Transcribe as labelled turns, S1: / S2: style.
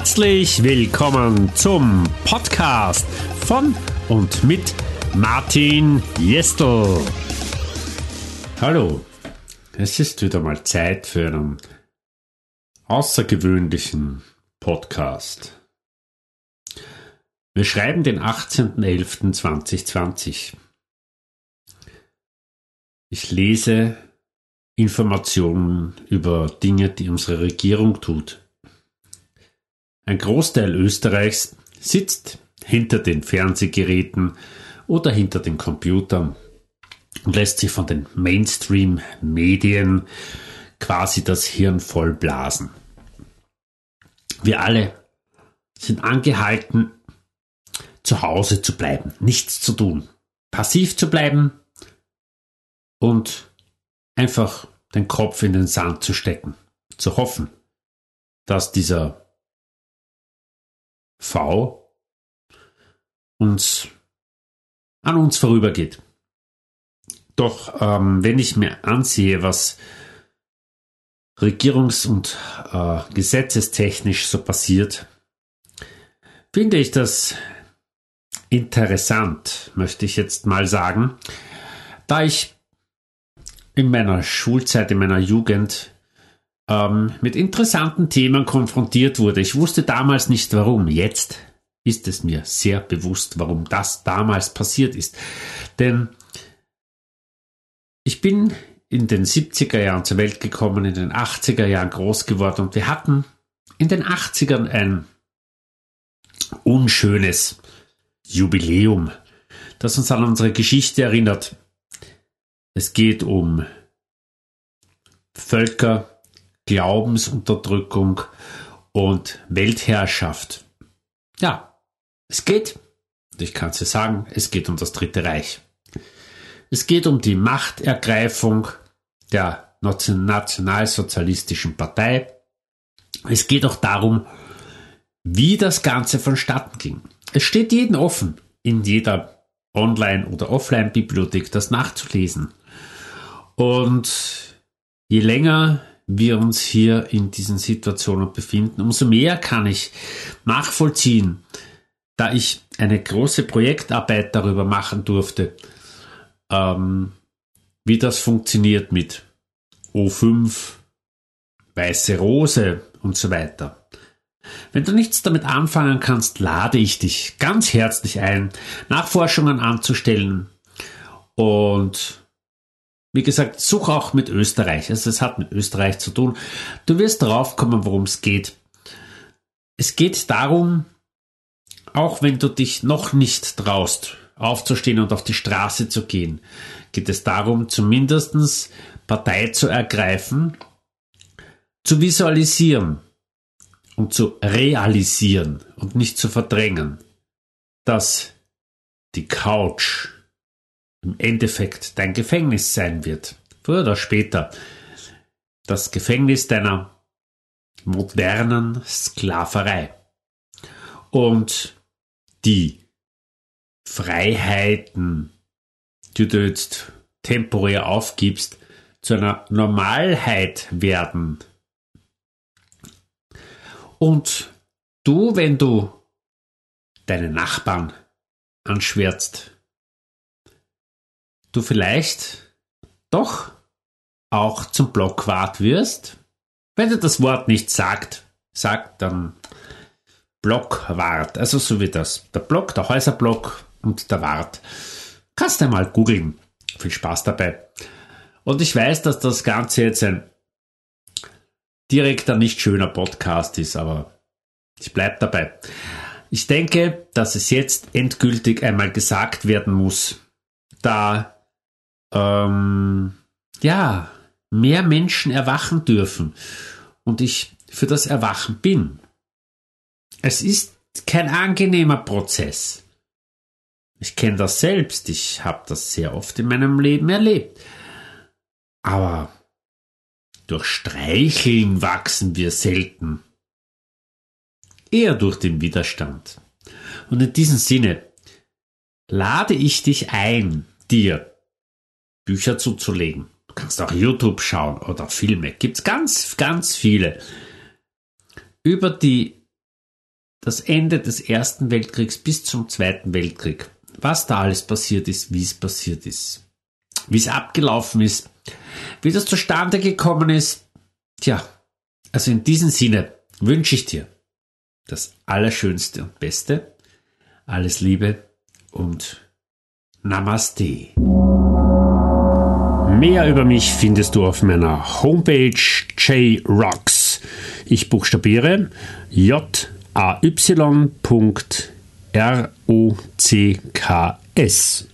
S1: Herzlich willkommen zum Podcast von und mit Martin Jestel. Hallo, es ist wieder mal Zeit für einen außergewöhnlichen Podcast. Wir schreiben den 18.11.2020. Ich lese Informationen über Dinge, die unsere Regierung tut. Ein Großteil Österreichs sitzt hinter den Fernsehgeräten oder hinter den Computern und lässt sich von den Mainstream-Medien quasi das Hirn voll blasen. Wir alle sind angehalten, zu Hause zu bleiben, nichts zu tun, passiv zu bleiben und einfach den Kopf in den Sand zu stecken, zu hoffen, dass dieser V uns an uns vorübergeht. Doch ähm, wenn ich mir ansehe, was regierungs- und äh, gesetzestechnisch so passiert, finde ich das interessant, möchte ich jetzt mal sagen, da ich in meiner Schulzeit, in meiner Jugend ähm, mit interessanten Themen konfrontiert wurde. Ich wusste damals nicht warum. Jetzt ist es mir sehr bewusst, warum das damals passiert ist. Denn ich bin in den 70er Jahren zur Welt gekommen, in den 80er Jahren groß geworden und wir hatten in den 80ern ein unschönes Jubiläum, das uns an unsere Geschichte erinnert. Es geht um Völker, Glaubensunterdrückung und Weltherrschaft. Ja, es geht, ich kann es ja sagen, es geht um das Dritte Reich. Es geht um die Machtergreifung der Nationalsozialistischen Partei. Es geht auch darum, wie das Ganze vonstatten ging. Es steht jedem offen, in jeder Online- oder Offline-Bibliothek das nachzulesen. Und je länger wir uns hier in diesen Situationen befinden, umso mehr kann ich nachvollziehen, da ich eine große Projektarbeit darüber machen durfte, ähm, wie das funktioniert mit O5, weiße Rose und so weiter. Wenn du nichts damit anfangen kannst, lade ich dich ganz herzlich ein, Nachforschungen anzustellen und wie gesagt, such auch mit Österreich. Also es hat mit Österreich zu tun. Du wirst draufkommen, worum es geht. Es geht darum, auch wenn du dich noch nicht traust, aufzustehen und auf die Straße zu gehen, geht es darum, zumindest Partei zu ergreifen, zu visualisieren und zu realisieren und nicht zu verdrängen, dass die Couch im Endeffekt dein Gefängnis sein wird. Früher oder später. Das Gefängnis deiner modernen Sklaverei. Und die Freiheiten, die du jetzt temporär aufgibst, zu einer Normalheit werden. Und du, wenn du deine Nachbarn anschwärzt, du vielleicht doch auch zum Blockwart wirst. Wenn dir das Wort nicht sagt, sagt dann Blockwart. Also so wie das. Der Block, der Häuserblock und der Wart. Kannst du mal googeln. Viel Spaß dabei. Und ich weiß, dass das Ganze jetzt ein direkter, nicht schöner Podcast ist, aber ich bleibe dabei. Ich denke, dass es jetzt endgültig einmal gesagt werden muss, da ähm, ja, mehr Menschen erwachen dürfen und ich für das Erwachen bin. Es ist kein angenehmer Prozess. Ich kenne das selbst, ich habe das sehr oft in meinem Leben erlebt. Aber durch Streicheln wachsen wir selten. Eher durch den Widerstand. Und in diesem Sinne lade ich dich ein, dir Bücher zuzulegen. Du kannst auch YouTube schauen oder Filme. Gibt es ganz, ganz viele. Über die das Ende des Ersten Weltkriegs bis zum Zweiten Weltkrieg. Was da alles passiert ist, wie es passiert ist. Wie es abgelaufen ist, wie das zustande gekommen ist. Tja, also in diesem Sinne wünsche ich dir das Allerschönste und Beste. Alles Liebe und Namaste. Mehr über mich findest du auf meiner Homepage jrocks. Ich buchstabiere j a y.r o c k s.